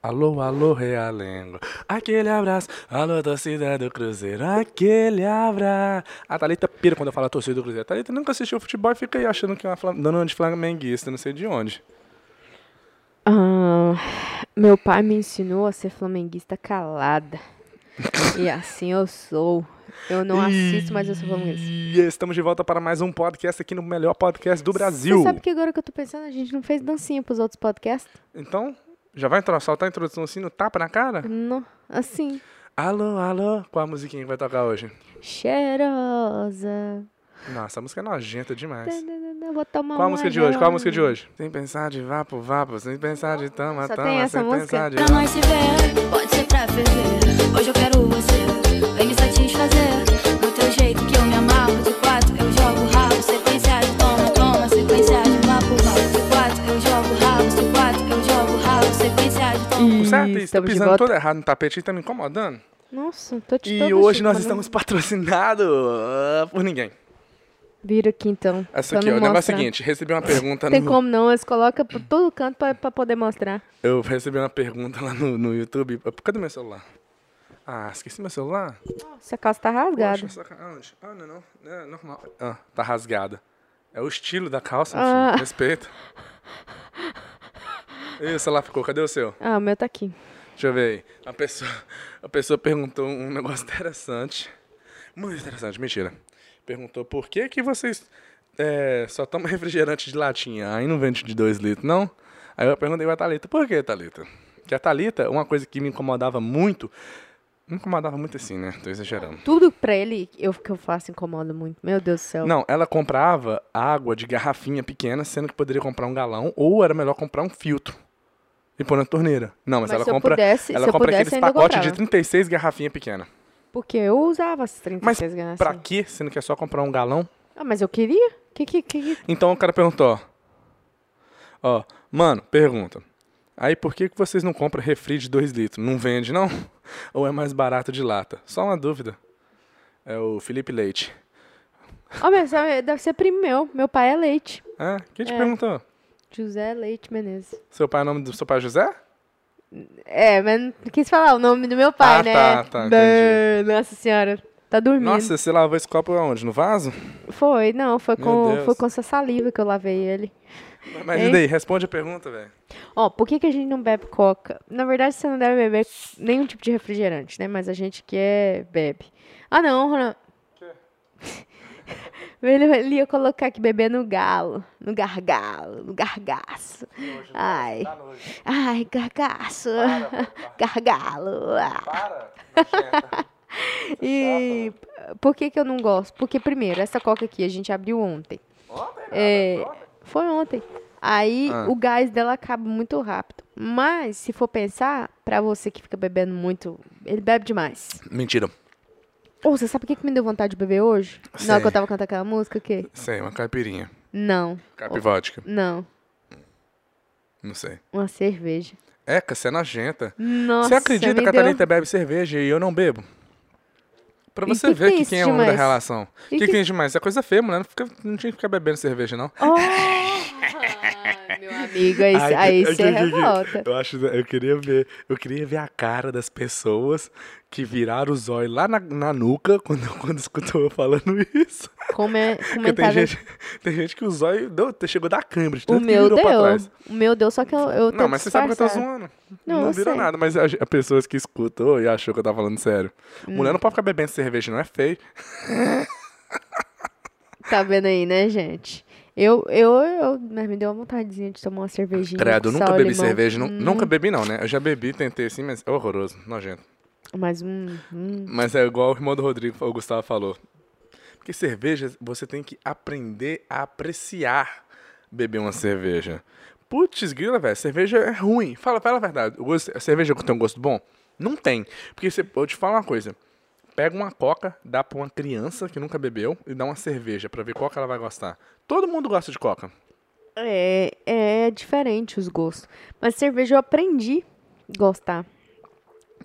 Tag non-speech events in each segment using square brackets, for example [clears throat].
Alô, alô, Realengo. Aquele abraço. Alô, torcida do Cruzeiro. Aquele abraço. A Thalita pira quando eu falo torcida do Cruzeiro. A Thalita nunca assistiu futebol e fica aí achando que é uma dona de flamenguista, não sei de onde. Ah, meu pai me ensinou a ser flamenguista calada. e [laughs] assim eu sou. Eu não assisto, mas eu sou flamenguista. E estamos de volta para mais um podcast aqui no melhor podcast do Brasil. Você sabe que agora que eu tô pensando, a gente não fez dancinha pros outros podcasts? Então, já vai entrar, soltar a introdução assim no tapa na cara? Não, assim. Alô, alô. Qual a musiquinha que vai tocar hoje? Cheirosa. Nossa, a música é nojenta demais. Vou tomar Qual a música de hoje? Qual a música de hoje? Sem pensar de vapo, vapo, sem pensar de tama, Só tama, tem essa sem música? pensar de Pra nós se ver, pode ser pra ferver. Hoje eu quero você, vem me satisfazer. Certo é isso, tá pisando todo errado no tapete e tá me incomodando. Nossa, tô te E hoje nós estamos patrocinados ah, por ninguém. Vira aqui então. Essa aqui, ó. O negócio é o seguinte, recebi uma pergunta Não tem no... como não, eles colocam por todo canto pra, pra poder mostrar. Eu recebi uma pergunta lá no, no YouTube. Cadê meu celular? Ah, esqueci meu celular? Essa calça tá rasgada. Poxa, saca... Aonde? Ah, não, não. É normal. Ah, tá rasgada. É o estilo da calça, Ah. filho. Respeito. [laughs] E o celular ficou? Cadê o seu? Ah, o meu tá aqui. Deixa eu ver aí. A pessoa, a pessoa perguntou um negócio interessante. Muito interessante, mentira. Perguntou por que que vocês é, só tomam refrigerante de latinha, aí não vende de 2 litros, não? Aí eu perguntei pra Thalita, por que, Thalita? Que a Thalita, uma coisa que me incomodava muito, me incomodava muito assim, né? Tô exagerando. Tudo pra ele eu, que eu faço incomoda muito. Meu Deus do céu. Não, ela comprava água de garrafinha pequena, sendo que poderia comprar um galão, ou era melhor comprar um filtro e pôr na torneira. Não, mas, Mas ela compra, pudesse- ela compra pudesse, aqueles pacotes de comprava. 36 garrafinha pequena. Porque eu usava as Mas 36 gramas. pra quê? Sendo que é só comprar um galão? Ah, mas eu queria. Que, que, que, Então o cara perguntou, ó, mano, pergunta, aí por que, que vocês não compram refri de 2 litros? Não vende, não? [laughs] Ou é mais barato de lata? Só uma dúvida. É o Felipe Leite. Ó, mas é- deve ser primo meu. Meu pai é Leite. Ah, quem te É. perguntou? José Leite Menezes. Seu pai é o nome do seu pai é José? É, mas não quis falar o nome do meu pai, Ah, né? tá, tá, Nossa senhora. Tá dormindo. Nossa, você lavou esse copo aonde? No vaso? Foi, não, foi Meu com, Deus. foi com essa saliva que eu lavei ele. Mas e daí? Responde a pergunta, velho. Ó, por que, que a gente não bebe coca? Na verdade, você não deve beber nenhum tipo de refrigerante, né? Mas a gente que é, bebe. Ah, não, Ronan. [laughs] [laughs] Ele, ele ia colocar que beber no galo, no gargalo, no gargaço. Ai, ai, gargaço, gargalo. Para! [laughs] E por que que eu não gosto? Porque, primeiro, essa coca aqui a gente abriu ontem. Ontem? É, foi ontem. Aí Ah. o gás dela acaba muito rápido. Mas, se for pensar, pra você que fica bebendo muito, ele bebe demais. Mentira. Ô, você sabe o que, que me deu vontade de beber hoje? Na Sei. hora que eu tava cantando aquela música, o quê? Sei, uma caipirinha. Não, Caipivótica. não. Não sei. Uma cerveja. Eca, você é nojenta. Nossa, você acredita que a deu... Thalita bebe cerveja e eu não bebo? Pra você que ver que isso quem é o homem da demais? relação. O que, que que- tem demais? Isso é coisa feia, mulher. Não, fica- não tinha que ficar bebendo cerveja, não. Oh, [laughs] meu amigo, aí, aí que- você que- revolta. Eu acho, eu queria ver, eu queria ver a cara das pessoas que viraram os olhos lá na, na nuca quando, [laughs] quando escutou eu falando isso. Como é, Porque tem comentário... gente, tem gente que os olhos deu, chegou a dar câimbra, de O meu deu. O meu deu, só que eu, eu tô Não, mas você sabe que eu tô zoando. Não, Não, eu virou sei. nada, mas as as pessoas que escutou e achou que eu tava falando sério. Hum. Mulher não pode ficar bebendo cerveja, não é feio. Tá vendo aí, né, gente? Eu, eu, eu, mas me deu uma vontadezinha de tomar uma cervejinha. Credo, eu nunca bebi limão. cerveja. Hum, Nunca bebi, não, né? Eu já bebi, tentei assim, mas é horroroso, nojento. Mas um, um, Mas é igual o irmão do Rodrigo, o Gustavo falou. Porque cerveja, você tem que aprender a apreciar beber uma cerveja. Putz, grila, velho, cerveja é ruim. Fala, fala a verdade. Gosto- a cerveja tem um gosto bom? Não tem. Porque você, eu te falo uma coisa. Pega uma coca, dá pra uma criança que nunca bebeu e dá uma cerveja pra ver qual que ela vai gostar. Todo mundo gosta de coca. é, é diferente os gostos. Mas cerveja eu aprendi a gostar.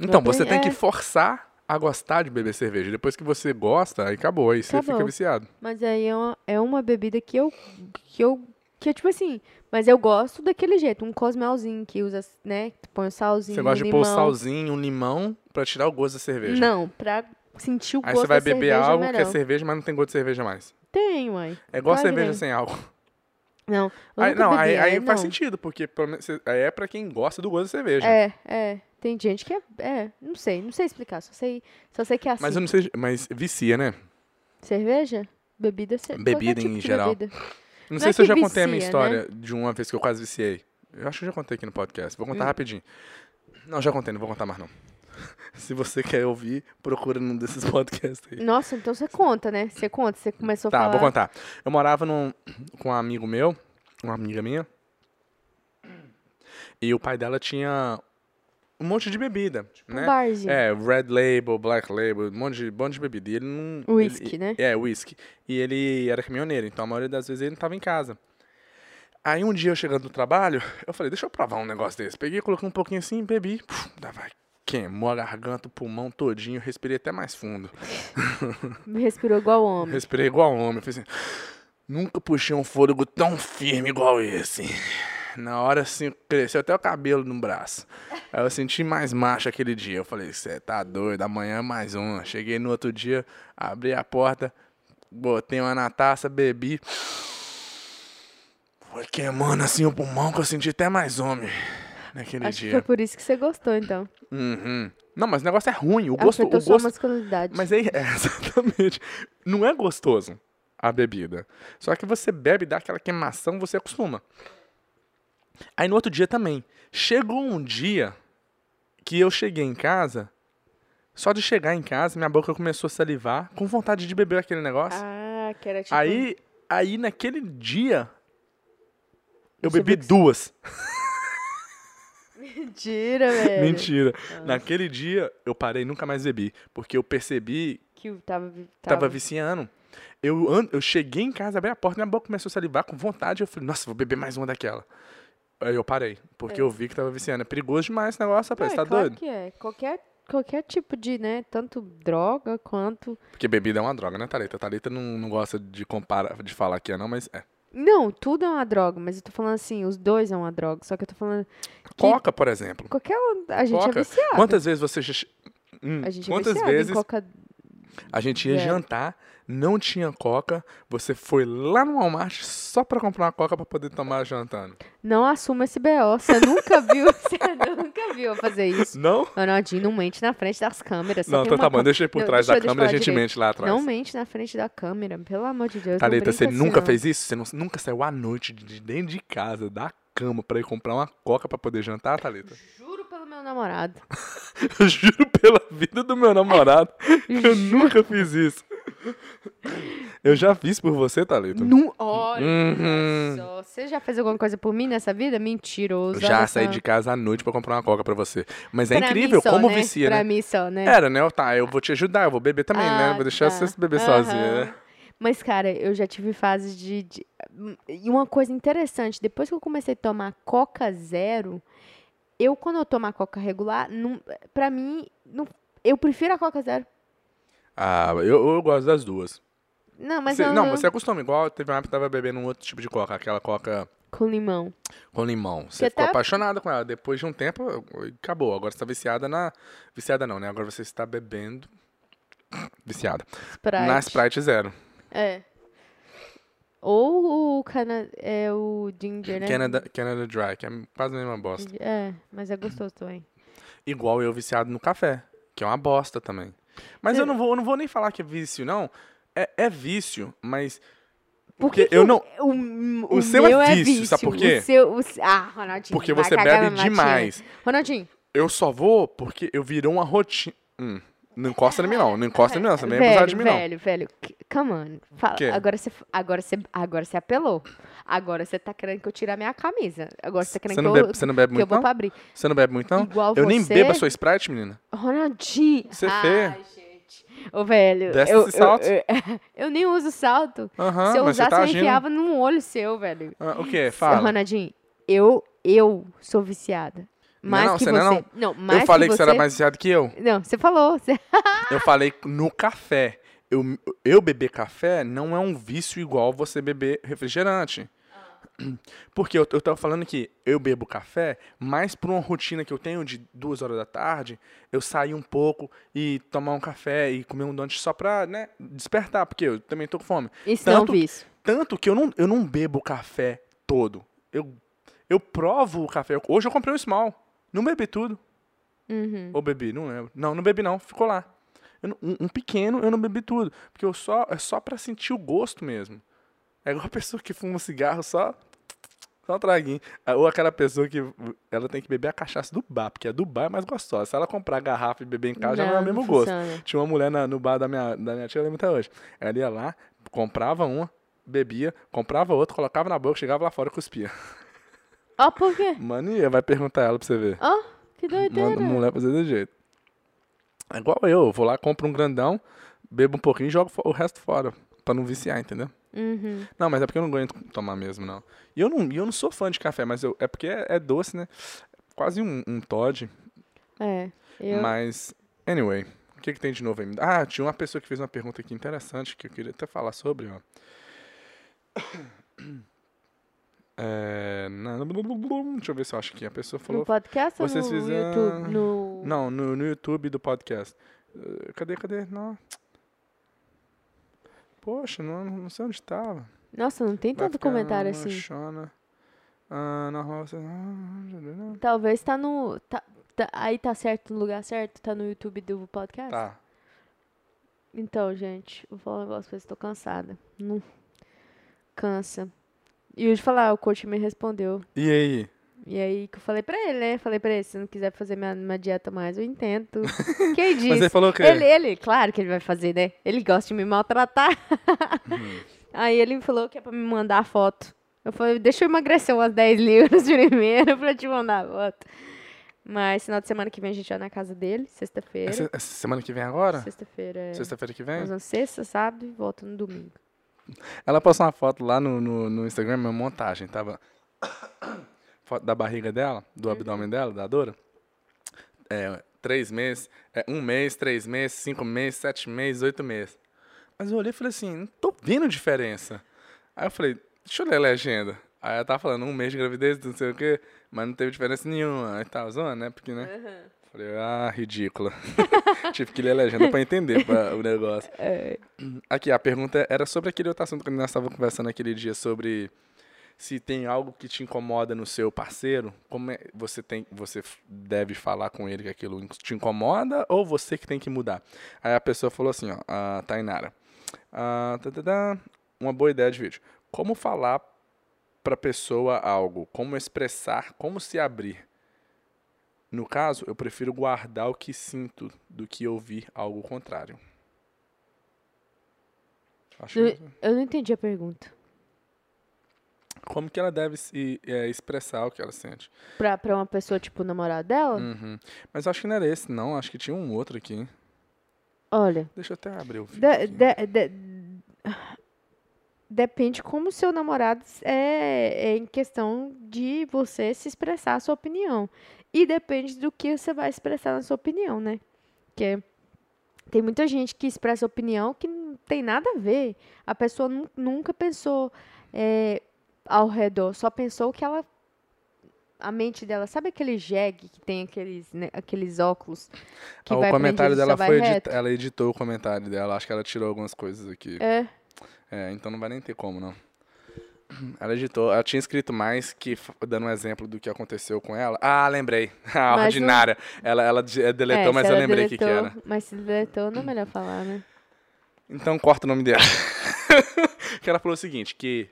Então, tem- você tem que é. forçar a gostar de beber cerveja. Depois que você gosta, aí acabou. Aí você Acabou. fica viciado. Mas aí é uma, é uma bebida que eu, que eu Que é tipo assim, mas eu gosto daquele jeito, um cosmelzinho que usa, né? Que tu põe o salzinho, Você gosta de limão. pôr o salzinho, um limão, pra tirar o gosto da cerveja. Não, pra sentir o Aí gosto você vai da beber cerveja algo que é cerveja, mas não tem gosto de cerveja mais. Tem, uai. É igual Claro cerveja sem álcool. Não, Aí, não, bebi, aí, aí é, faz não. sentido, porque aí é pra quem gosta do gosto da cerveja. É, é. Tem gente que é, é, não sei, não sei explicar, só sei, só sei que é assim. Mas eu não sei, mas vicia, né? Cerveja? Bebida, ce- qualquer Bebida tipo em geral. bebida. Não Não sei é se eu já contei a minha vicia, história de uma vez que eu quase viciei. Eu acho que eu já contei aqui no podcast. Vou Hum. contar rapidinho. Não, já contei, não vou contar mais não. [laughs] Se você quer ouvir, procura num desses [laughs] podcasts aí. Nossa, então você conta, né? Você conta, você começou a Tá, falar. vou contar. Eu morava num, com um amigo meu, uma amiga minha, e o pai dela tinha um monte de bebida, Um né? barzinho. É, Red Label, Black Label, um monte de, um monte de bebida. E ele não. Whisky, ele- né? É, whisky. E ele era caminhoneiro, então a maioria das vezes ele não tava em casa. Aí um dia eu chegando do trabalho, eu falei, deixa eu provar um negócio desse. Peguei, coloquei um pouquinho assim, bebi. Puf, dava, queimou a garganta, o pulmão todinho, respirei até mais fundo. [laughs] Respirou igual homem. Respirei igual homem. Fiz assim, nunca puxei um fôlego tão firme igual esse. Na hora, assim, cresceu até o cabelo no braço. Aí eu senti mais macho aquele dia. Eu falei, você tá doido, amanhã é mais uma. Cheguei no outro dia, abri a porta, botei uma na taça, bebi. Foi queimando assim o pulmão que eu senti até mais homem naquele Acho que dia. foi por isso que você gostou, então. Uhum. Não, mas o negócio é ruim. O gosto, Afetou o sua gosto, masculinidade. mas aí, [laughs] é, exatamente. Não é gostoso a bebida. Só que você bebe, dá aquela queimação, você acostuma. Aí no outro dia também. Chegou um dia que eu cheguei em casa, só de chegar em casa, minha boca começou a salivar, com vontade de beber aquele negócio. Ah, que era tipo... aí, aí naquele dia, eu bebi que- duas. [laughs] Mentira, velho. Mentira. Ah. Naquele dia, eu parei nunca mais bebi. Porque eu percebi Que eu tava... Tava tava... viciando. Eu, eu cheguei em casa, abri a porta, minha boca começou a salivar com vontade. Eu falei, nossa, vou beber mais uma daquela. Aí eu parei, porque eu vi que tava viciando. É perigoso demais esse negócio, Não, rapaz. é Você tá claro doido? que é. Qualquer, qualquer tipo de, né? Tanto droga quanto... Porque bebida é uma droga, né, Thalita? Thalita não, não gosta de comparar, de falar que é, não, mas é. Não, tudo é uma droga, mas eu tô falando assim, os dois é uma droga. Só que eu tô falando... que Coca, por exemplo. Qualquer um... A gente Coca. é viciado. Quantas vezes você. já- Hum, A gente quantas é viciado vezes coca... a gente ia Zero. jantar, não tinha coca, você foi lá no Walmart só pra comprar uma coca pra poder tomar jantando? Não assuma esse BO. Você nunca viu... [laughs] Você nunca viu eu fazer isso. Não? Ronaldinho não mente na frente das câmeras. Não, então tá bom, deixa eu ir por Não, trás da câmera e a gente direito. mente lá atrás. Não mente na frente da câmera, pelo amor de Deus. Thalita, você assim, nunca não. fez isso? Você não- nunca saiu à noite de de dentro de casa, da cama, pra ir comprar uma coca pra poder jantar, Thalita? Juro pelo meu namorado. [laughs] Eu juro pela vida do meu namorado que [laughs] eu nunca fiz isso. [laughs] Eu já fiz por você, Thalita. Nu... Olha Uhum. só. Você já fez alguma coisa por mim nessa vida? Mentiroso. Já saí só. de casa à noite pra comprar uma coca pra você. Mas é Pra incrível só, como né? vicia, pra né? mim só, né? Era, né? Tá, eu vou te ajudar, eu vou beber também, né? Ah, Não vou deixar tá. você beber Aham. sozinha, né? Mas, cara, eu já tive fases de, de- E uma coisa interessante, depois que eu comecei a tomar Coca Zero, eu, quando eu tomo a Coca regular, não, pra mim, não, eu prefiro a Coca Zero. Ah, eu, eu gosto das duas. Não, mas Você- eu não, você acostuma. Igual teve uma época que tava bebendo um outro tipo de coca, aquela coca Com limão. com limão. Você Que ficou até- apaixonada com ela. Depois de um tempo, acabou. Agora você tá viciada na. Viciada não, né? Agora você está bebendo. Viciada. Sprite. Na Sprite Zero. É. Ou o cana, é o ginger, né? Canada, Canada Dry, que é quase a mesma bosta. É, mas é gostoso também. Igual eu viciado no café, que é uma bosta também. Mas Você- eu não vou, eu não vou nem falar que é vício, não. É, é vício, mas. Por Porque que que eu o- não. O, o seu é meu vício, sabe por quê? O seu, o, ah, Ronaldinho. Porque você bebe demais. Ronaldinho, Eu só vou porque eu virou uma rotina. Hum, não encosta em mim, não. Não encosta em mim, não. Você nem é velho, abusado de mim, não. velho, velho, come on. Fala, Quê? agora você, agora você, agora você apelou. Agora você tá querendo que eu tire a minha camisa. Agora você tá querendo Você que, eu, bebe, você não bebe que eu vou não? pra abrir. Você não bebe muito, não? Igual eu nem você. bebo a sua Sprite, menina. Ronaldinho. Você gente. Ô, velho. Desce eu, esse salto. Eu, eu, [laughs] eu nem uso salto. Se eu usasse, tá eu agindo. enfiava num olho seu, velho. Ah, o quê? Fala. Ronaldinho, eu, eu sou viciada. Não, Mais não, que você você. não é, não. mais eu falei que que, você. você era mais viciado que eu. Não, você falou. Você... [laughs] Eu falei no café. Eu, eu beber café não é um vício igual você beber refrigerante. [clears throat] Porque eu, eu tava falando que eu bebo café, mas por uma rotina que eu tenho de duas horas da tarde, eu sair um pouco e tomar um café e comer um donut só pra, né, despertar, porque eu também tô com fome. Isso não é um Tanto- vício. Tanto que eu não, eu não bebo café todo. Eu, eu provo o café. Hoje eu comprei um small. Não bebi tudo. Uhum. Ou bebi, não lembro. Não, não bebi não, ficou lá. Não- um, um pequeno eu não bebi tudo. Porque eu só, é só pra sentir o gosto mesmo. É igual a pessoa que fuma um cigarro só. Só um traguinho. Ah, Ou aquela pessoa que ela tem que beber a cachaça do bar, porque a do bar é mais gostosa. Se ela comprar a garrafa e beber em casa, já não é o mesmo gosto. funciona. Tinha uma mulher na- no bar da minha, da minha tia, eu lembro até hoje. Ela ia lá, comprava uma, bebia, comprava outra, colocava na boca, chegava lá fora e cuspia. Ó, por quê? Mania, vai perguntar ela pra você ver. Ó, que doideira. Manda mulher fazer desse jeito. É igual eu, eu vou lá, compro um grandão, bebo um pouquinho e jogo o resto fora. Pra não viciar, entendeu? Uhum. Não, mas é porque eu não aguento tomar mesmo, não. E eu não, eu não sou fã de café, mas eu, é porque é, é doce, né? Quase um, um Todd. É. Eu... Mas, anyway, o que, que tem de novo aí? Ah, tinha uma pessoa que fez uma pergunta aqui interessante que eu queria até falar sobre, ó. É, na- deixa eu ver se eu acho aqui. A pessoa No falou. podcast ou vocês no fizeram- YouTube? No... Não, no, no YouTube do podcast. Eh, Cadê, cadê? Não. Poxa, não, não sei onde estava. Nossa, não tem tanto comentário assim. Ah, na roça. Talvez tá no... Tá, tá- aí tá certo no lugar certo? Tá no YouTube do podcast? Tá. Então, gente, vou falar um negócio pra vocês, tô cansada. Não... Cansa. E de falar, o coach me respondeu. E aí? E aí que eu falei pra ele, né? Falei pra ele, se não quiser fazer minha, minha dieta mais, eu entendo. [laughs] Quem disse? Mas ele falou o quê? Ele, ele, claro que ele vai fazer, né? Ele gosta de me maltratar. Uhum. [laughs] Aí ele falou que é pra me mandar a foto. Eu falei, deixa eu emagrecer umas 10 libras [laughs] primeiro pra te mandar a foto. Mas final de semana que vem a gente vai na casa dele, sexta-feira. Essa, essa semana que vem agora? Sexta-feira é. Sexta-feira que vem? Nós vamos sexta, sábado e volta no domingo. Ela postou uma foto lá no, no, no Instagram, uma montagem. Tava [coughs] foto da barriga dela, do abdômen dela, da Dora. É, três meses, é, um mês, três meses, cinco meses, sete meses, oito meses. Mas eu olhei e falei assim, não tô vendo diferença. Aí eu falei, deixa eu ler a legenda. Aí ela tava falando um mês de gravidez, não sei o quê, mas não teve diferença nenhuma. Aí tava zoando, né? Porque, né? Falei, ah, ridícula. [laughs] Tive que ler a legenda pra entender pra- o negócio. Aqui, a pergunta era sobre aquele outro assunto que nós estávamos conversando aquele dia sobre se tem algo que te incomoda no seu parceiro, como é, você tem, você deve falar com ele que aquilo te incomoda ou você que tem que mudar. Aí a pessoa falou assim, ó, a Tainara, ah, tá, tá, tá, uma boa ideia de vídeo. Como falar pra pessoa algo, como expressar, como se abrir. No caso, eu prefiro guardar o que sinto do que ouvir algo contrário. Acho Eu, que- eu não entendi a pergunta. Como que ela deve se é, expressar o que ela sente. Pra, pra uma pessoa, tipo, namorada dela? Uhum. Mas acho que não era esse, não. Acho que tinha um outro aqui. Olha, Deixa eu até abrir o vídeo. de- de- de- depende como o seu namorado é, é em questão de você se expressar a sua opinião. E depende do que você vai expressar na sua opinião, né? Porque tem muita gente que expressa opinião que não tem nada a ver. A pessoa nu- nunca pensou é, ao redor, só pensou que ela. A mente dela, sabe aquele jegue que tem aqueles, né, aqueles óculos que Ah, vai o comentário prendido e dela vai foi reto? edit... ela editou o comentário dela. Acho que ela tirou algumas coisas aqui. É. É, então não vai nem ter como, não. Ela editou, ela tinha escrito mais que, dando um exemplo do que aconteceu com ela. Ah, lembrei. [laughs] A Mas ordinária. Ela, ela de- deletou, É, mas eu lembrei o que, que era. Mas se deletou, não é melhor falar, né? Então corta o nome dela. [laughs] que ela falou o seguinte, que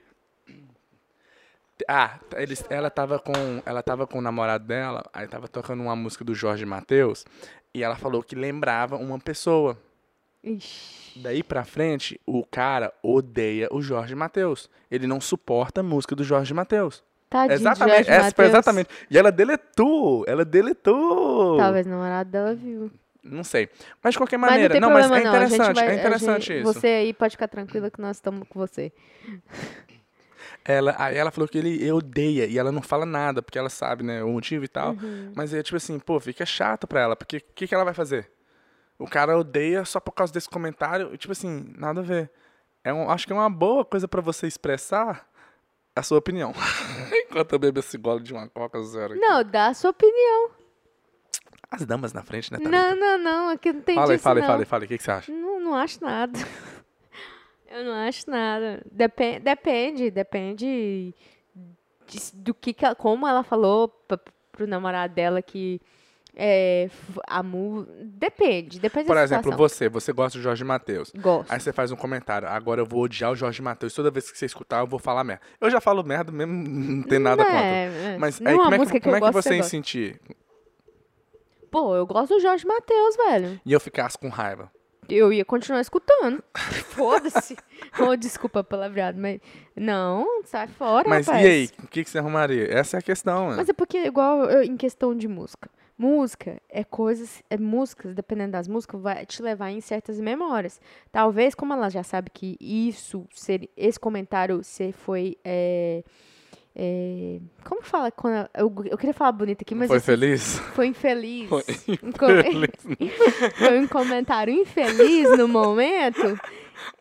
ah, eles, ela tava com ela tava com o namorado dela, aí tava tocando uma música do Jorge Mateus e ela falou que lembrava uma pessoa. Ixi. Daí pra frente, o cara odeia o Jorge Mateus. Ele não suporta a música do Jorge Mateus. Tadinho exatamente, de Jorge essa Mateus. exatamente. E ela deletou, ela deletou. Talvez o namorado dela viu. Não sei. Mas de qualquer Mas não maneira, não, mas é interessante, vai- é interessante gente- isso. Você aí pode ficar tranquila que nós estamos com você. Ela, aí ela falou que ele odeia e ela não fala nada, porque ela sabe, né, o motivo e tal. Uhum. Mas é tipo assim, pô, fica chato pra ela, porque o que, que ela vai fazer? O cara odeia só por causa desse comentário, tipo assim, nada a ver. É um, acho que é uma boa coisa pra você expressar a sua opinião. [laughs] Enquanto eu bebo esse gole de uma coca zero. aqui. Não, dá a sua opinião. As damas na frente, né, Não, Thalita? não, não. Aqui não tem Fala disso, fala não. fala fala. O que, que você acha? Não, não acho nada. [laughs] Eu não acho nada. Depen depende, depende de- do que, que ela- como ela falou pra, pro namorado dela que é, a mu depende, depende Por exemplo, situação. você, você gosta do Jorge Matheus. Gosto. Aí você faz um comentário, agora eu vou odiar o Jorge Matheus. Toda vez que você escutar, eu vou falar merda. Eu já falo merda mesmo, não tem nada contra. É, é. Mas não aí, como é música que, como é que você ia sentir? Pô, eu gosto do Jorge Matheus, velho. E eu ficasse com raiva? Eu ia continuar escutando. [laughs] Foda-se. oh, desculpa palavreado, mas. Não, sai fora, Mas rapaz. e aí, o que, que você arrumaria? Essa é a questão, né? Mas é porque, igual eu- em questão de música. Música é coisas, é músicas, dependendo das músicas, vai te levar em certas memórias. Talvez, como ela já sabe que isso, ser, esse comentário se foi. é, é, como fala? Quando eu, eu queria falar bonito aqui, mas Foi feliz? foi infeliz. Foi com- [laughs] foi um comentário infeliz no momento.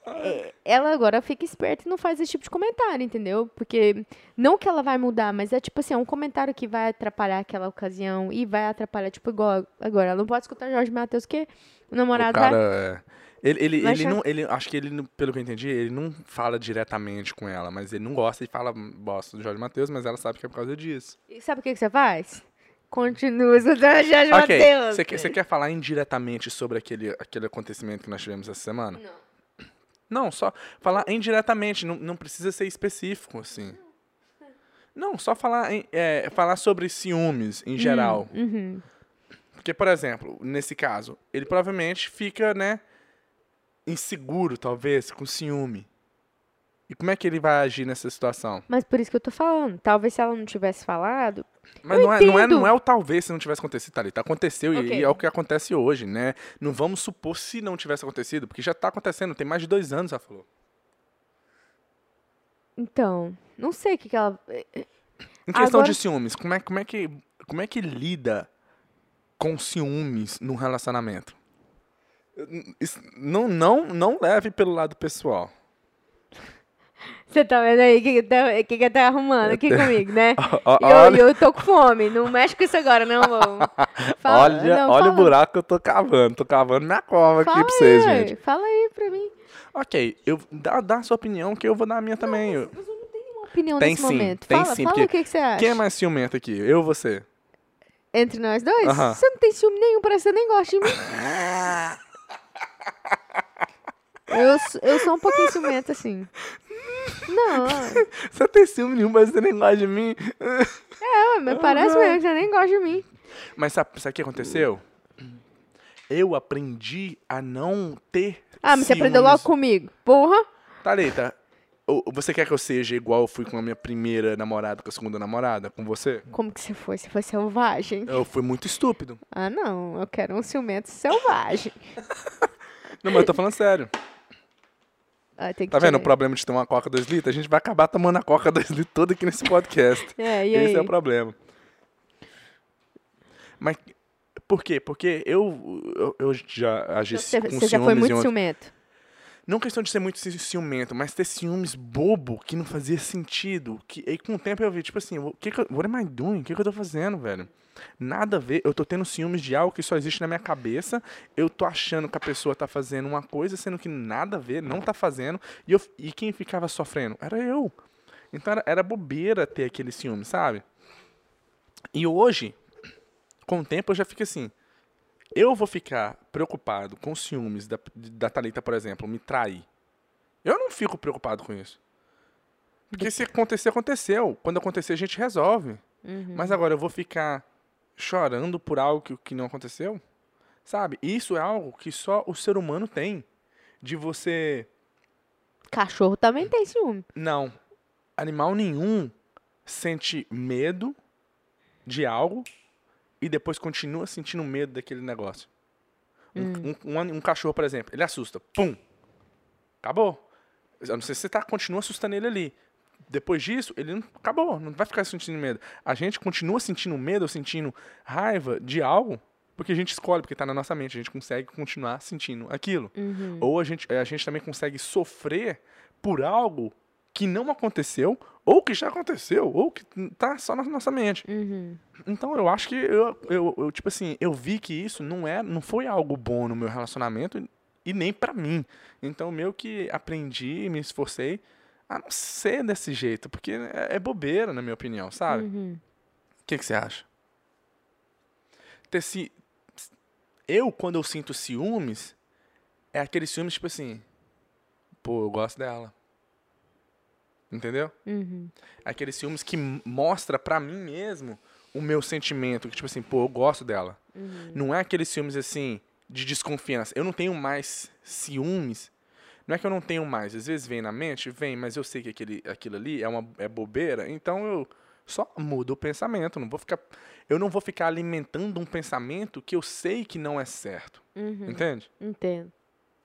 É, Ela agora fica esperta e não faz esse tipo de comentário, entendeu? Porque não que ela vai mudar, mas é tipo assim, é um comentário que vai atrapalhar aquela ocasião e vai atrapalhar, tipo, igual agora. Ela não pode escutar Jorge Matheus, porque o O namorado cara, vai. é... Ele, ele, Vai ele achar- não, ele, acho que ele, pelo que eu entendi, ele não fala diretamente com ela, mas ele não gosta e fala bosta do Jorge Matheus, mas ela sabe que é por causa disso. E sabe o que, que você faz? Continua escutando Jorge Ok, Matheus. você quer, quer falar indiretamente sobre aquele, aquele acontecimento que nós tivemos essa semana? Não. Não, só falar indiretamente, não, não precisa ser específico, assim. Não, só falar, em- é, falar sobre ciúmes em geral. Uhum. Porque, por exemplo, nesse caso, ele provavelmente fica, né, inseguro, talvez, com ciúme. E como é que ele vai agir nessa situação? Mas por isso que eu tô falando. Talvez se ela não tivesse falado. Mas não é, não, é, não é o talvez se não tivesse acontecido, Thalita. Aconteceu e- Ok. e é o que acontece hoje, né? Não vamos supor se não tivesse acontecido, porque já tá acontecendo, tem mais de dois anos, ela falou. Então, não sei o que, que ela. Em questão Agora- de ciúmes, como é, como, é que, como é que lida com ciúmes num relacionamento? Não, não, não leve pelo lado pessoal. Você tá vendo aí o que, que, que, que tá arrumando aqui comigo, né? [laughs] E eu, eu tô com fome. Não mexe com isso agora, não. [laughs] Fala- olha, não, olha fala- o buraco que eu tô cavando. Tô cavando minha cova aqui Fala pra vocês, aí, gente. Fala aí pra mim. Ok, eu, dá, dá a sua opinião que eu vou dar a minha também. Eu- Mas eu não tenho uma opinião Tem nesse sim, momento. tem fala sim, fala o que, que você acha. Quem é mais ciumento aqui? Eu ou você? Entre nós dois? Aham. Você não tem ciúme nenhum, parece que você nem gosta de mim. [laughs] eu, eu sou um pouquinho ciumenta, assim. Não, Você tem ciúme nenhum, mas você nem gosta de mim. é, mas parece mesmo que você nem gosta de mim. Mas sabe, sabe o que aconteceu? Eu aprendi a não ter Ah, mas você aprendeu ciúmes. logo comigo. Porra. Thalita, você quer que eu seja igual eu fui com a minha primeira namorada, com a segunda namorada, com você? Como que você foi? Você foi selvagem? Eu fui muito estúpido. Ah, não. Eu quero um ciumento selvagem. [laughs] Não, mas eu tô falando sério. Ah, Tá vendo o problema de ter uma coca 2 litros? A gente vai acabar tomando a coca [laughs] 2 litros toda aqui nesse podcast. [laughs] É, e Esse aí? é o problema. Mas por quê? Porque eu, eu, eu já agi Então, Você, com você já foi muito ciumento. Não questão de ser muito ci- ciumento, mas ter ciúmes bobo que não fazia sentido. Que, e com o tempo eu vi, tipo assim, o que que eu, what am I doing? O que, que eu tô fazendo, velho? Nada a ver. Eu tô tendo ciúmes de algo que só existe na minha cabeça. Eu tô achando que a pessoa tá fazendo uma coisa, sendo que nada a ver, não tá fazendo. E, eu, e quem ficava sofrendo? Era eu. Então era, era bobeira ter aquele ciúme, sabe? E hoje, com o tempo, eu já fico assim. Eu vou ficar preocupado com ciúmes da, da Thalita, por exemplo, me trair. Eu não fico preocupado com isso. Porque se acontecer, aconteceu. Quando acontecer, a gente resolve. Uhum. Mas agora eu vou ficar chorando por algo que, que não aconteceu? Sabe? Isso é algo que só o ser humano tem. De você. Cachorro também tem ciúme. Não. Animal nenhum sente medo de algo e depois continua sentindo medo daquele negócio. Um, um- um um cachorro, por exemplo, ele assusta. Pum! Acabou. Eu não sei se você tá, continua assustando ele ali. Depois disso, ele não, acabou, não vai ficar sentindo medo. A gente continua sentindo medo ou sentindo raiva de algo porque a gente escolhe, porque está na nossa mente. A gente consegue continuar sentindo aquilo. Uhum. Ou a gente, a gente também consegue sofrer por algo que não aconteceu, ou que já aconteceu, ou que tá só na nossa mente. Uhum. Então eu acho que eu, eu, eu, tipo assim, eu vi que isso não é, não foi algo bom no meu relacionamento e nem pra mim. Então meio que aprendi, me esforcei a não ser desse jeito, porque é, é bobeira, na minha opinião, sabe? O Uhum. que, que você acha? Ter ci- Eu, quando eu sinto ciúmes, é aquele ciúmes, tipo assim, pô, eu gosto dela. Entendeu? Uhum. Aqueles ciúmes que mostra pra mim mesmo o meu sentimento, que tipo assim, pô, eu gosto dela. Uhum. Não é aqueles ciúmes assim de desconfiança. Eu não tenho mais ciúmes. Não é que eu não tenho mais. Às vezes vem na mente, vem, mas eu sei que aquele, aquilo ali é uma é bobeira, então eu só mudo o pensamento. Não vou ficar, eu não vou ficar alimentando um pensamento que eu sei que não é certo. Uhum. Entende? Entendo.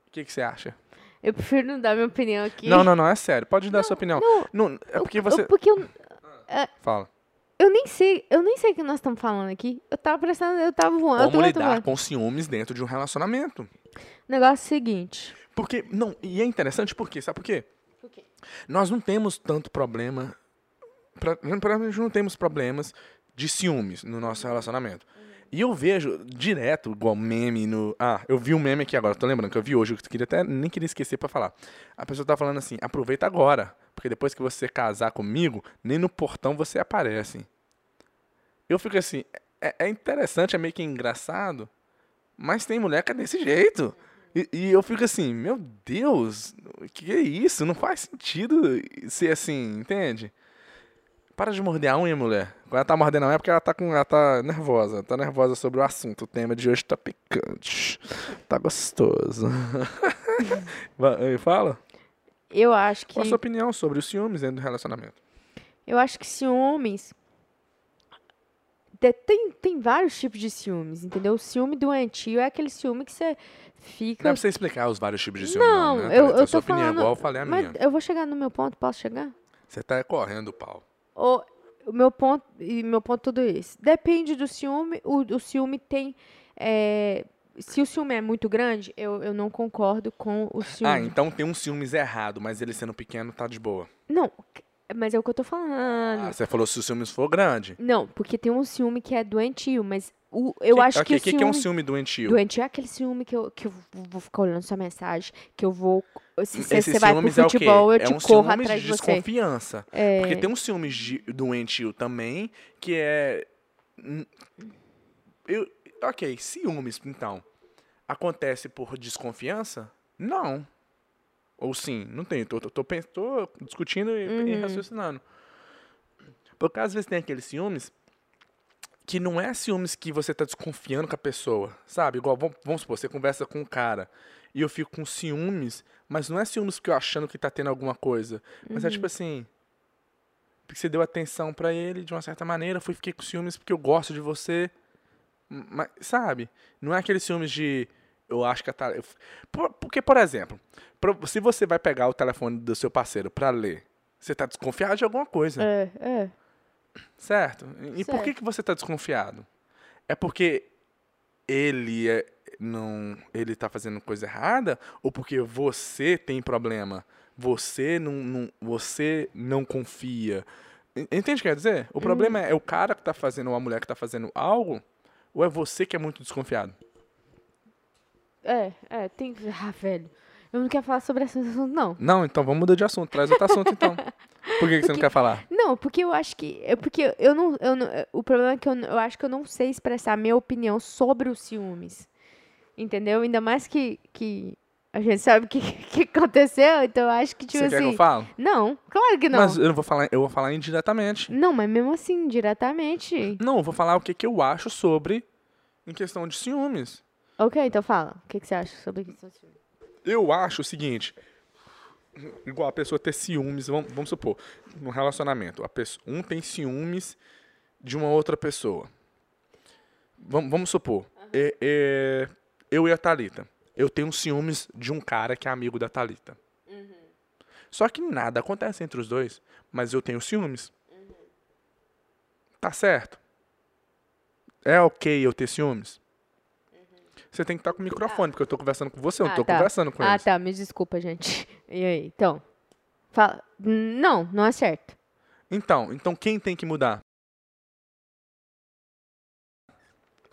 O que, que você acha? Eu prefiro não dar minha opinião aqui. Não, não, não, é sério. Pode dar a sua opinião. Não, Não, é porque eu- você. porque eu, Fala. eu nem sei, eu nem sei o que nós estamos falando aqui. Eu tava prestando, eu tava voando. eu Como eu tô lidar com ciúmes dentro de um relacionamento. O negócio é o seguinte. Porque, não, e é interessante porque, sabe por quê? Por quê? Nós não temos tanto problema, pra, pra, não temos problemas de ciúmes no nosso relacionamento. E eu vejo direto, igual meme no. Ah, eu vi um meme aqui agora, tô lembrando que eu vi hoje, eu queria até, nem queria esquecer pra falar. A pessoa tá falando assim: aproveita agora, porque depois que você casar comigo, nem no portão você aparece. Eu fico assim, é, é interessante, é meio que engraçado, mas tem mulher que é desse jeito. E, e eu fico assim, meu Deus, que é isso? Não faz sentido ser assim, entende? Para de morder a unha, mulher. Quando ela tá mordendo a unha é porque ela tá, com, ela tá nervosa. Tá nervosa sobre o assunto. O tema de hoje tá picante. Tá gostoso. [laughs] Vai, Fala. Eu acho que. Qual a sua opinião sobre os ciúmes dentro do relacionamento? Eu acho que ciúmes. te- Tem, tem vários tipos de ciúmes, entendeu? O ciúme doentio é aquele ciúme que você Não fica. é pra você explicar os vários tipos de ciúme, não, Não, né? eu, Thalita? eu a sua tô opinião, falando. igual eu falei a mas minha. eu vou chegar no meu ponto, posso chegar? Você tá correndo, pau. O, o meu ponto e meu ponto tudo isso. Depende do ciúme. O, o ciúme tem. é, se o ciúme é muito grande, eu, eu não concordo com o ciúme. Ah, então tem um ciúmes errado, mas ele sendo pequeno tá de boa. Não, mas é o que eu tô falando. Ah, você falou se o ciúmes for grande. Não, porque tem um ciúme que é doentio, mas o, eu Que- acho ok, que o que, ciúme... que é um ciúme doentio? Doentio é aquele ciúme que eu, que eu vou ficar olhando sua mensagem, que eu vou... Se você vai pro é futebol, eu é te um corro atrás de de você. desconfiança. É, Porque tem um ciúmes de, doentio também, que é... Eu, ok, ciúmes, então. Acontece por desconfiança? Não. Ou sim, não tem. Tô, tô, tô, tô discutindo e, e Uhum. raciocinando. Porque às vezes tem aqueles ciúmes que não é ciúmes que você tá desconfiando com a pessoa, sabe? Igual, vamos, vamos supor, você conversa com um cara e eu fico com ciúmes, mas não é ciúmes que eu achando que tá tendo alguma coisa. Mas é tipo assim, porque você deu atenção pra ele de uma certa maneira, fui fiquei com ciúmes porque eu gosto de você. Mas, sabe? Não é aquele ciúmes de eu acho que a Porque, por exemplo, se você vai pegar o telefone do seu parceiro pra ler, você tá desconfiado de alguma coisa. é, é. Certo? E por que, Certo. que você tá desconfiado? É porque ele é, não, ele tá fazendo coisa errada ou porque você tem problema? Você não, não- você não confia. En- Entende o que quer dizer? O problema é, é o cara que tá fazendo ou a mulher que tá fazendo algo ou é você que é muito desconfiado? É, é, tem... Ah, velho. Eu não quero falar sobre esse assunto, não. Não, então vamos mudar de assunto. Traz outro assunto então. [laughs] Por que, que você não Porque- quer falar? Não, porque eu acho que... É porque eu não, eu não... O problema é que eu, eu acho que eu não sei expressar a minha opinião sobre os ciúmes. Entendeu? Ainda mais que... que a gente sabe o que, [laughs] que aconteceu, então eu acho que, tipo você quer que assim... eu fale? Não, claro que não. Mas eu não vou falar, eu vou falar indiretamente. Não, mas mesmo assim, diretamente. Não, eu vou falar o que, que eu acho sobre em questão de ciúmes. Ok, então fala. O que, que você acha sobre isso? Eu acho o seguinte. Igual a pessoa ter ciúmes, vamos, vamos supor, no relacionamento, a pessoa, um tem ciúmes de uma outra pessoa. Vamos, vamos supor, é- é, eu e a Thalita. Eu tenho ciúmes de um cara que é amigo da Thalita. Só que nada acontece entre os dois, mas eu tenho ciúmes. Tá certo? É ok eu ter ciúmes? Você tem que estar com o microfone, porque eu tô conversando com você, eu não Ah, tô tá. conversando com Ah, eles. tá. Me desculpa, gente. [laughs] E aí? Então, Fala, não, não é certo. Então, então quem tem que mudar?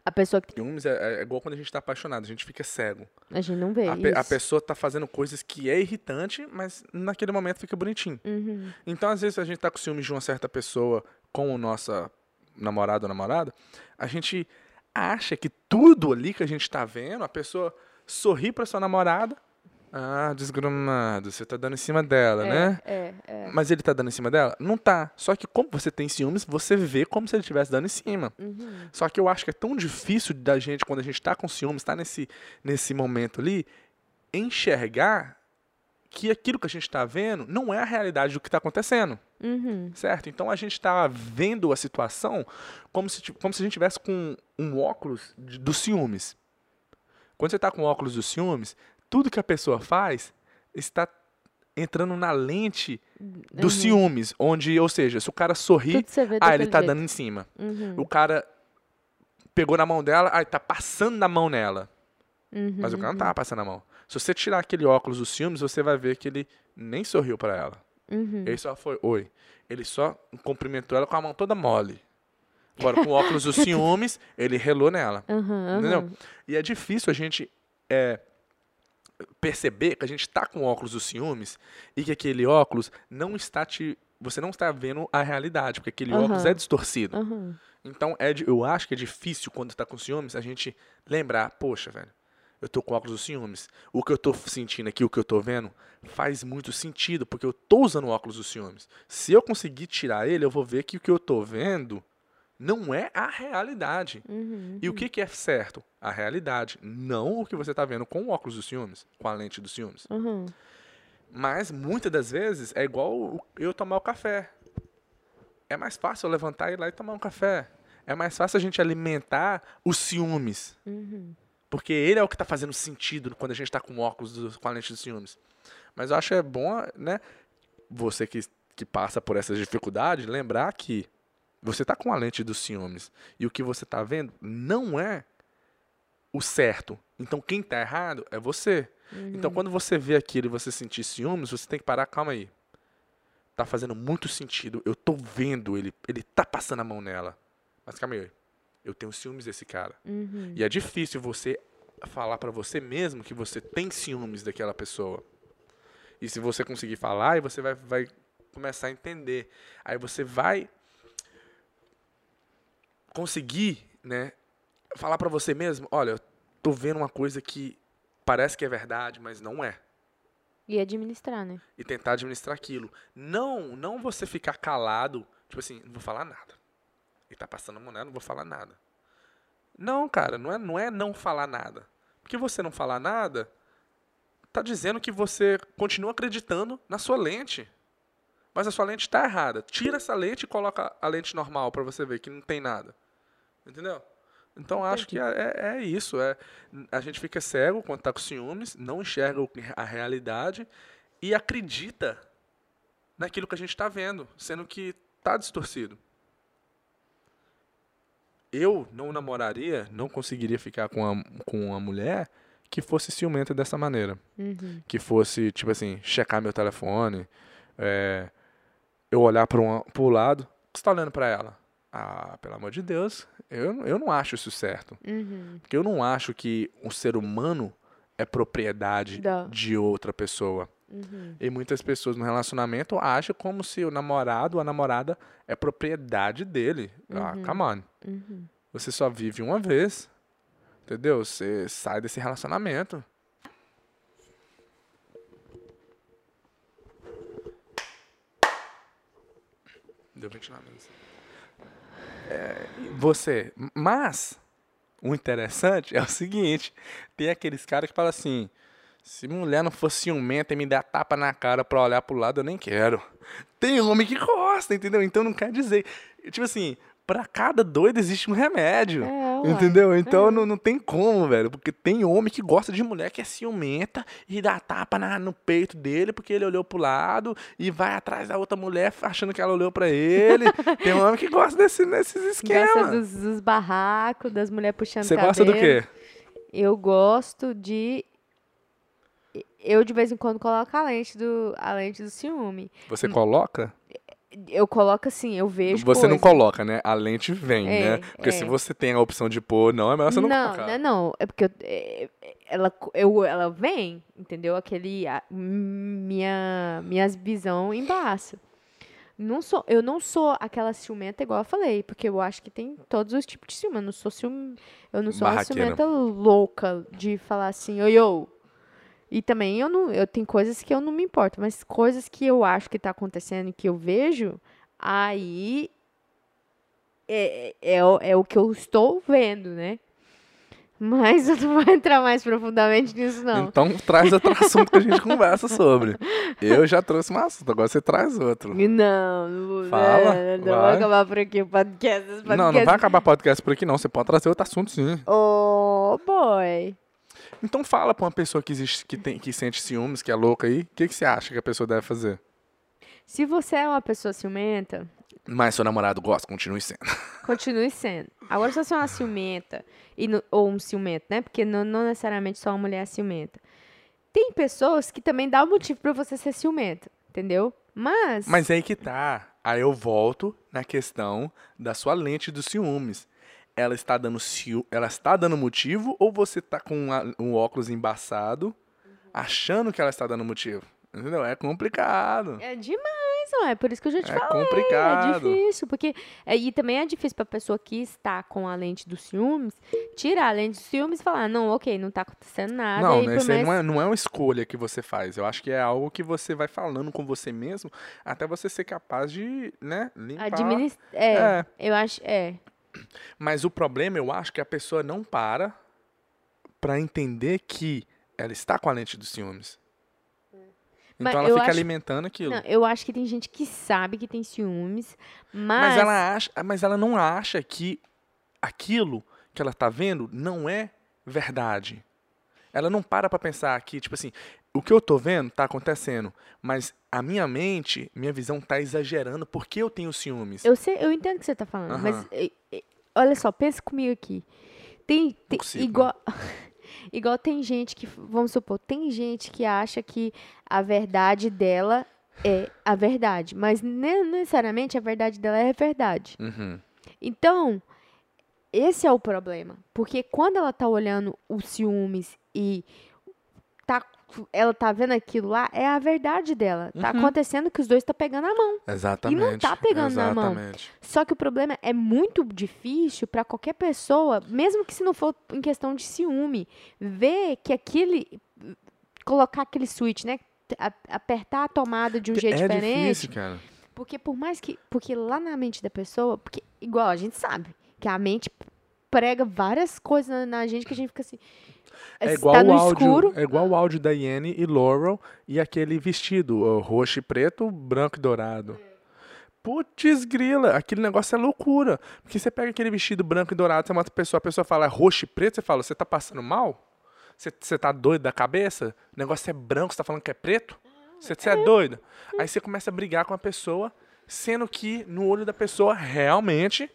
A pessoa que Ciúmes é, é igual quando a gente tá apaixonado, a gente fica cego. a gente não vê A, pe- a pessoa tá fazendo coisas que é irritante, mas naquele momento fica bonitinho. Uhum. Então, às vezes, a gente tá com ciúmes de uma certa pessoa com o nossa namorado ou namorada, a gente acha que tudo ali que a gente tá vendo, a pessoa sorri pra sua namorada. Ah, desgrumado, você tá dando em cima dela, é, né? É, é. Mas ele tá dando em cima dela? Não tá. Só que como você tem ciúmes, você vê como se ele estivesse dando em cima. Uhum. Só que eu acho que é tão difícil da gente, quando a gente tá com ciúmes, tá nesse, nesse momento ali, enxergar que aquilo que a gente tá vendo não é a realidade do que tá acontecendo, Uhum. certo? Então a gente tá vendo a situação como se, como se a gente tivesse com um óculos de- dos ciúmes. Quando você tá com óculos dos ciúmes, tudo que a pessoa faz está entrando na lente dos Uhum. ciúmes, onde, ou seja, se o cara sorri, ah, ele tá jeito. dando em cima. Uhum. O cara pegou na mão dela, ai, tá passando na mão nela. Uhum. Mas o cara não tava passando a mão. Se você tirar aquele óculos dos ciúmes, você vai ver que ele nem sorriu pra ela. Uhum. Ele só foi, oi. Ele só cumprimentou ela com a mão toda mole. Agora, com o óculos dos [laughs] ciúmes, ele relou nela. Uhum, Entendeu? uhum. E é difícil a gente é, perceber que a gente tá com o óculos dos ciúmes e que aquele óculos não está te. Você não está vendo a realidade, porque aquele óculos é distorcido. Então, é eu acho que é difícil, quando tá com ciúmes, a gente lembrar, poxa, velho, eu tô com óculos dos ciúmes. O que eu tô sentindo aqui, o que eu tô vendo, faz muito sentido, porque eu tô usando o óculos dos ciúmes. Se eu conseguir tirar ele, eu vou ver que o que eu tô vendo não é a realidade. Uhum. E o que, que é certo? A realidade, não o que você tá vendo com o óculos dos ciúmes, com a lente dos ciúmes. Uhum. Mas muitas das vezes é igual eu tomar o café. É mais fácil eu levantar e ir lá e tomar um café. É mais fácil a gente alimentar os ciúmes. Uhum. Porque ele é o que está fazendo sentido quando a gente está com óculos, do, com a lente dos ciúmes. Mas eu acho é bom, né? Você que, que passa por essas dificuldades, lembrar que você está com a lente dos ciúmes. E o que você está vendo não é o certo. Então quem está errado é você. Então quando você vê aquilo e você sentir ciúmes, você tem que parar, calma aí. Tá fazendo muito sentido. Eu tô vendo ele, ele tá passando a mão nela. Mas calma aí. Eu tenho ciúmes desse cara. Uhum. E é difícil você falar pra você mesmo que você tem ciúmes daquela pessoa. E se você conseguir falar, aí você vai, vai começar a entender. Aí você vai conseguir, né, falar pra você mesmo, olha, eu tô vendo uma coisa que parece que é verdade, mas não é. E administrar, né? E tentar administrar aquilo. Não, não você ficar calado, tipo assim, não vou falar nada. Ele tá passando a nela, não vou falar nada. Não, cara, não é, não é não falar nada. Porque você não falar nada, tá dizendo que você continua acreditando na sua lente. Mas a sua lente tá errada. Tira essa lente e coloca a lente normal pra você ver que não tem nada. Entendeu? Então acho que é, é- é isso. É, a gente fica cego quando tá com ciúmes, não enxerga a realidade e acredita naquilo que a gente está vendo, sendo que tá distorcido. Eu não namoraria, não conseguiria ficar com, a, com uma mulher que fosse ciumenta dessa maneira. Uhum. Que fosse, tipo assim, checar meu telefone, é, eu olhar para o lado, o que você tá olhando para ela? Ah, pelo amor de Deus, eu, eu não acho isso certo. Uhum. Porque eu não acho que um ser humano é propriedade Da- de outra pessoa. Uhum. E muitas pessoas no relacionamento acham como se o namorado ou a namorada é propriedade dele. Ah, come on. Uhum. Você só vive uma vez. Entendeu? Você sai desse relacionamento. Deu ventilador. É, e você. Mas, o interessante é o seguinte: tem aqueles caras que falam assim. Se mulher não fosse ciumenta e me der tapa na cara pra olhar pro lado, eu nem quero. Tem homem que gosta, entendeu? Então não quer dizer. Tipo assim, pra cada doido existe um remédio. É, entendeu? Então É. não, não tem como, velho. Porque tem homem que gosta de mulher que é ciumenta e dá tapa na- no peito dele porque ele olhou pro lado e vai atrás da outra mulher achando que ela olhou pra ele. [laughs] tem homem que gosta desse, desses Gosta esquemas. dos, dos barracos, das mulheres puxando Você gosta do quê? Eu gosto de eu de vez em quando coloco a lente do, a lente do ciúme. Você coloca? Eu coloco assim, eu vejo Você não coisa. coloca, né? A lente vem, É, né? Porque se é. você tem a opção de pôr, não, é melhor você não, não, colocar. não, não, é porque eu, é, é, ela, eu, ela vem, entendeu? Aquele, a, minha, minhas visão embaça. Não sou, eu não sou aquela ciumenta igual eu falei, porque eu acho que tem todos os tipos de ciúme. Eu não sou ciúme, eu não sou uma ciumenta louca de falar assim, oi, eu. E também eu não, eu tenho coisas que eu não me importo, mas coisas que eu acho que tá acontecendo e que eu vejo, aí é, é, é o- é o que eu estou vendo, né? Mas eu não vou entrar mais profundamente nisso, não. Então traz outro [laughs] assunto que a gente conversa sobre. Eu já trouxe um assunto, agora você traz outro. Não, não vou. Fala, não, não vou vai. acabar por aqui o podcast. esse Não, não podcast- vai acabar podcast por aqui não, você pode trazer outro assunto sim. Oh, boy. Então fala pra uma pessoa que existe, que, tem, que sente ciúmes, que é louca aí, o que, que você acha que a pessoa deve fazer? Se você é uma pessoa ciumenta, Mas seu namorado gosta, continue sendo. continue [laughs] sendo. Agora, se você é uma ciumenta, e no- ou um ciumento, né? Porque não, não necessariamente só uma mulher é ciumenta. Tem pessoas que também dá um motivo pra você ser ciumenta, entendeu? Mas. Mas é aí que tá. Aí eu volto na questão da sua lente dos ciúmes. Ela está dando ciú... ela está dando motivo ou você tá com a- um óculos embaçado achando que ela está dando motivo? Entendeu? É complicado. É demais, não é? Por isso que eu já te É falei. complicado. É difícil, porque. é, e também é difícil pra pessoa que está com a lente dos ciúmes tirar a lente dos ciúmes e falar, não, ok, não tá acontecendo nada. Não, né, por isso aí mais- não é, não é uma escolha que você faz. Eu acho que é algo que você vai falando com você mesmo até você ser capaz de, né, limpar. Administ... É, É. eu acho. É. Mas o problema, eu acho que a pessoa não para pra entender que ela está com a lente dos ciúmes. Mas Então ela eu fica acho- alimentando aquilo. Não, eu acho que tem gente que sabe que tem ciúmes, mas. mas ela acha, mas ela não acha que aquilo que ela tá vendo não é verdade. Ela não para pra pensar que, tipo assim, o que eu tô vendo tá acontecendo, mas a minha mente, minha visão tá exagerando porque eu tenho ciúmes. Eu sei, eu entendo o que você tá falando, mas olha só, pensa comigo aqui. Tem, tem consigo. igual [laughs] igual tem gente que, vamos supor, tem gente que acha que a verdade dela é a verdade, mas ne- necessariamente a verdade dela é a verdade. Uhum. Então, esse é o problema, porque quando ela tá olhando os ciúmes e ela tá vendo aquilo lá, é a verdade dela. Tá Uhum. acontecendo que os dois tá pegando a mão. Exatamente. tá pegando na mão. Exatamente. Só que o problema é muito difícil para qualquer pessoa, mesmo que se não for em questão de ciúme, ver que aquele colocar aquele switch, né, apertar a tomada de um jeito é diferente, difícil, cara. porque por mais que porque lá na mente da pessoa, porque igual a gente sabe que a mente prega várias coisas na, na gente que a gente fica assim, É igual, tá o no áudio, escuro, é igual o áudio da Yane e Laurel e aquele vestido, roxo e preto, branco e dourado. Putz, grila, aquele negócio é loucura. Porque você pega aquele vestido branco e dourado, você mata a pessoa, a pessoa fala é roxo e preto, você fala, você tá passando mal? Você, você tá doido da cabeça? O negócio é branco, você tá falando que é preto? Você, você é doido? Aí você começa a brigar com a pessoa, sendo que no olho da pessoa realmente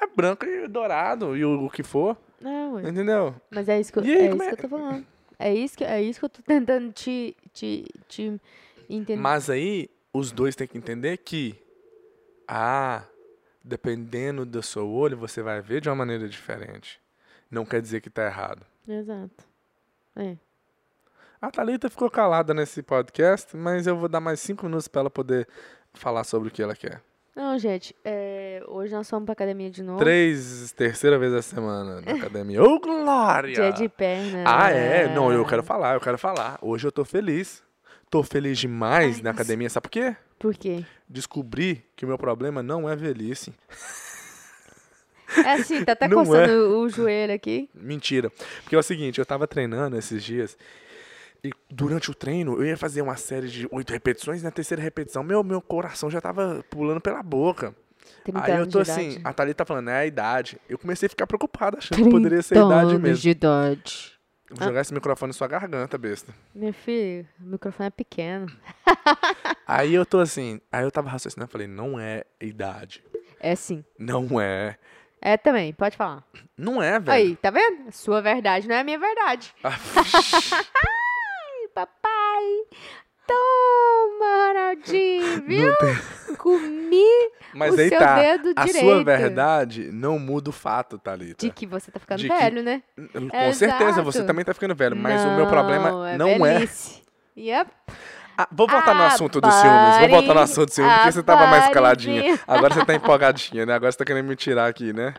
é branco e dourado e o, o que for, não, ué. entendeu? Mas é isso que, eu- aí, é isso é- que eu tô falando. É isso que, é isso que eu tô [laughs] tentando te, te, te entender. Mas aí, os dois têm que entender que, ah, dependendo do seu olho, você vai ver de uma maneira diferente. Não quer dizer que tá errado. Exato. É. A Thalita ficou calada nesse podcast, mas eu vou dar mais cinco minutos pra ela poder falar sobre o que ela quer. Não, gente, é, hoje nós fomos pra academia de novo. Três, terceira vez a semana na academia. Ô, Glória! Dia de perna. Ah, é? Não, eu quero falar, eu quero falar. Hoje eu tô feliz. Tô feliz demais Ai, na academia. Sabe por quê? Por quê? Descobri que o meu problema não é velhice. É assim, tá até Não coçando o joelho aqui. Mentira. Porque é o seguinte, eu tava treinando esses dias e durante o treino eu ia fazer uma série de oito repetições na terceira repetição meu, meu coração já tava pulando pela boca. 30 Aí eu tô assim, idade. a Thalita tá falando, é a idade. Eu comecei a ficar preocupado, achando que poderia ser a idade mesmo. de idade. Vou jogar esse microfone na sua garganta, besta. Meu filho, o microfone é pequeno. [laughs] Aí eu tô assim, aí eu tava raciocinando, falei, não é idade. É sim. Não é. É também, pode falar. Não é, velho. Aí, tá vendo? Sua verdade não é a minha verdade. [laughs] Papai. Toma, Ronaldinho, [laughs] viu? Não tem- Comi Mas o aí seu tá. dedo A direito. sua verdade não muda o fato, Thalita. De que você tá ficando De que- velho, né? Com certeza, você Exato. também tá ficando velho. Mas o meu problema não é. velhice. Yep. Ah, vou voltar no assunto dos ciúmes. Vou voltar no assunto dos ciúmes, porque você tava mais caladinha. Agora você tá [laughs] empolgadinha, né? Agora você tá querendo me tirar aqui, né?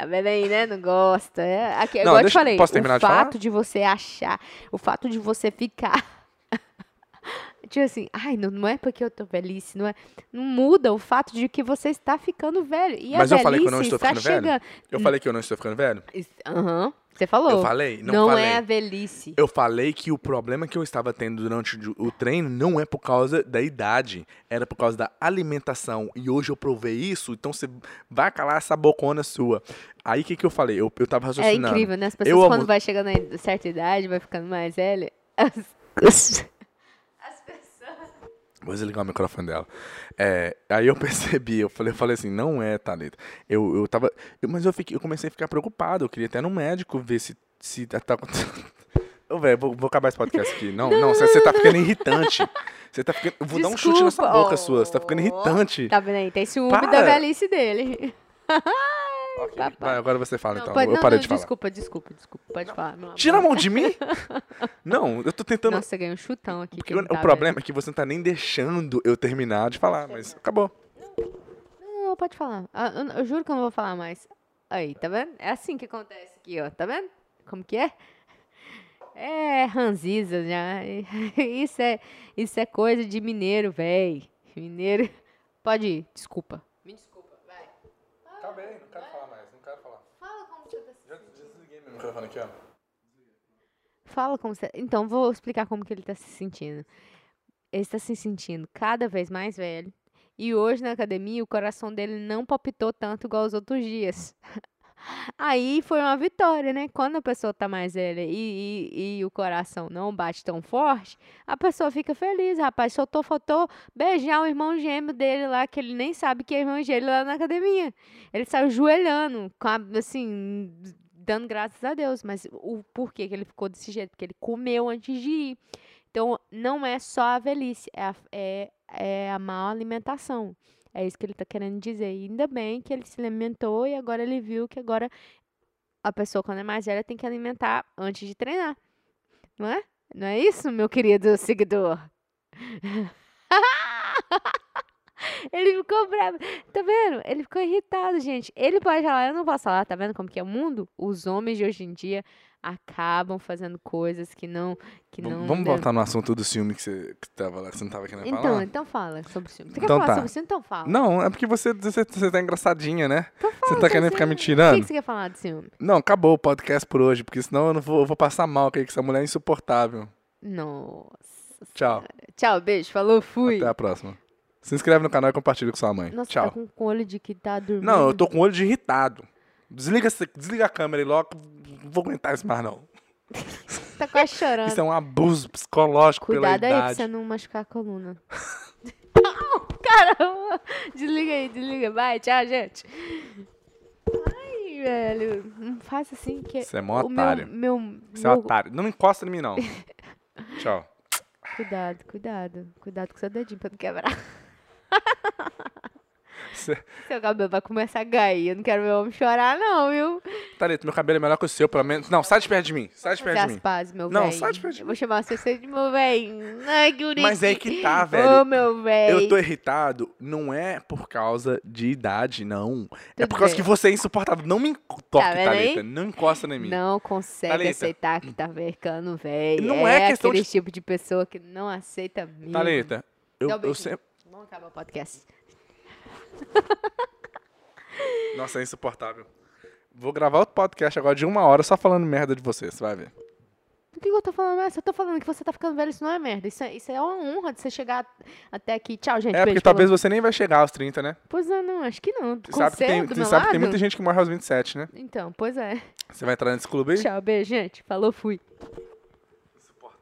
Tá vendo aí, né? Não gosta. É, aqui, Não, igual eu te deixa- falei, posso terminar o de fato de você achar, o fato de você ficar. [laughs] tipo assim, ai, não, não é porque eu tô velhice, não é. Não muda o fato de que você está ficando velho. E Mas eu falei que eu não estou ficando velho? chegando. Eu falei que eu não estou ficando velho? Aham. Você falou. Eu falei? Não, Não, falei. é a velhice. Eu falei que o problema que eu estava tendo durante o treino não é por causa da idade, era por causa da alimentação. E hoje eu provei isso, então você vai calar essa bocona sua. Aí o que, que eu falei? Eu, eu tava É raciocinando. incrível, né? As Eu pessoas, amo- quando vai chegando em certa idade, vai ficando mais velha. As. [laughs] Vou desligar o microfone dela. É, aí eu [laughs] percebi, eu falei, eu falei assim, não é, Thalita. Eu, eu tava. eu- mas eu, fiquei, eu comecei a ficar preocupado. Eu queria até no médico ver se, se tá tá acontecendo. Ô, velho, vou, vou acabar esse podcast aqui. Não, não, você, tá ficando irritante. Você tá ficando. Eu vou dar um chute nessa Desculpa. boca sua. Você tá ficando irritante. Tá vendo aí? Tem ciúme Para. da velhice dele. [laughs] Ok, papai. Vai, agora você fala Não, então. pode- eu não, parei não, de falar. Desculpa, desculpa, desculpa. Pode falar. meu. Tira a mão de mim? [laughs] não, eu tô tentando. Nossa, ganhei um chutão aqui. porque que o, tá problema é que você não tá nem deixando eu terminar de falar, mas acabou. Não, não, pode falar. Ah, Eu, eu juro que eu não vou falar mais. Aí, tá vendo? É assim que acontece aqui, ó. Tá vendo? Como que é? É ranziza já. [laughs] Isso é, isso é coisa de mineiro, véi. Mineiro. Pode ir, desculpa. Me desculpa, vai. Acabei, não quero falar mais, não quero falar. Fala como você tá se Já desliguei meu microfone aqui, ó. Fala como você. Então, vou explicar como que ele tá se sentindo. Ele está se sentindo cada vez mais velho. E hoje na academia o coração dele não palpitou tanto igual os outros dias. [laughs] Aí foi uma vitória, né? Quando a pessoa tá mais velha e, e, e o coração não bate tão forte, a pessoa fica feliz, rapaz. Soltou, faltou beijar o irmão gêmeo dele lá, que ele nem sabe que é irmão gêmeo lá na academia. Ele saiu joelhando, com a- assim, dando graças a Deus. Mas o porquê que ele ficou desse jeito? Porque ele comeu antes de ir. Então, não é só a velhice, é a, é, é a má alimentação. É isso que ele tá querendo dizer. E ainda bem que ele se alimentou e agora ele viu que agora a pessoa, quando é mais velha, tem que alimentar antes de treinar. Não é? Não é isso, meu querido [laughs] seguidor? [laughs] [laughs] Ele ficou bravo. Tá vendo? Ele ficou irritado, gente. Ele pode falar, eu não posso falar, tá vendo como que é o mundo? Os homens de hoje em dia acabam fazendo coisas que não. Que Vamos- não Vamos devem. voltar no assunto do ciúme que você, que tava lá, que você não tava querendo Então, falar? então fala sobre o ciúme. Você Então quer falar tá. sobre o ciúme? Então fala. Não, é porque você, você, você tá engraçadinha, né? Então fala Você tá sobre querendo o ficar me ciúme. O tirando? que, que você quer falar do ciúme? Não, acabou o podcast por hoje, porque senão eu, não vou, eu vou passar mal aqui, que essa mulher é insuportável. Nossa. Tchau, Tchau, beijo. Falou, fui. até a próxima. Se inscreve no canal e compartilha com sua mãe. Nossa, Tchau. tá com olho de que tá dormindo. Não, eu tô com olho de irritado. Desliga, desliga a câmera e logo. Não vou aguentar isso mais, não. [laughs] Tá quase chorando. Isso é um abuso psicológico Cuidado pela aí pra idade. você não machucar a coluna. [laughs] Caramba! Desliga aí, desliga. Vai, tchau, gente. Ai, velho. Não faz assim que. Você é mó otário. Meu, meu, Você é um meu- otário. Não encosta em mim, não. [laughs] Tchau. Cuidado, cuidado. Cuidado com seu dedinho pra não quebrar. Seu cabelo vai começar a cair. Eu não quero ver o homem chorar, não, viu? Thalita, meu cabelo é melhor que o seu, pelo menos. Não, sai de perto de mim. Sai de perto de as mim. pazes, meu Não, velho. sai de perto de Eu vou chamar você de meu velho. Ai, que bonitinho. Mas é que tá, velho. Ô, meu velho. Eu tô irritado, não é por causa de idade, não. é Tudo por causa bem. que você é insuportável. Não me toque, Tá vendo aí? Thalita. Não encosta em mim. Não consegue Thalita. aceitar que tá ficando velho. Não é questão aquele de- tipo de pessoa que não aceita mesmo. Thalita, eu, eu sempre. Vamos acabar o podcast. [laughs] Nossa, é insuportável. Vou gravar outro podcast agora de uma hora só falando merda de você, você vai ver. Do que eu tô falando? Mas eu tô falando que você tá ficando velho, isso não é merda. Isso é, isso é uma honra de você chegar até aqui. Tchau, gente. É porque talvez você nem vai chegar aos 30, né? Pois é, não, acho que não. Você sabe, que tem, você sabe que tem muita gente que morre aos 27, né? Então, pois é. Você vai entrar nesse clube aí? Tchau, beijo, gente. Falou, fui.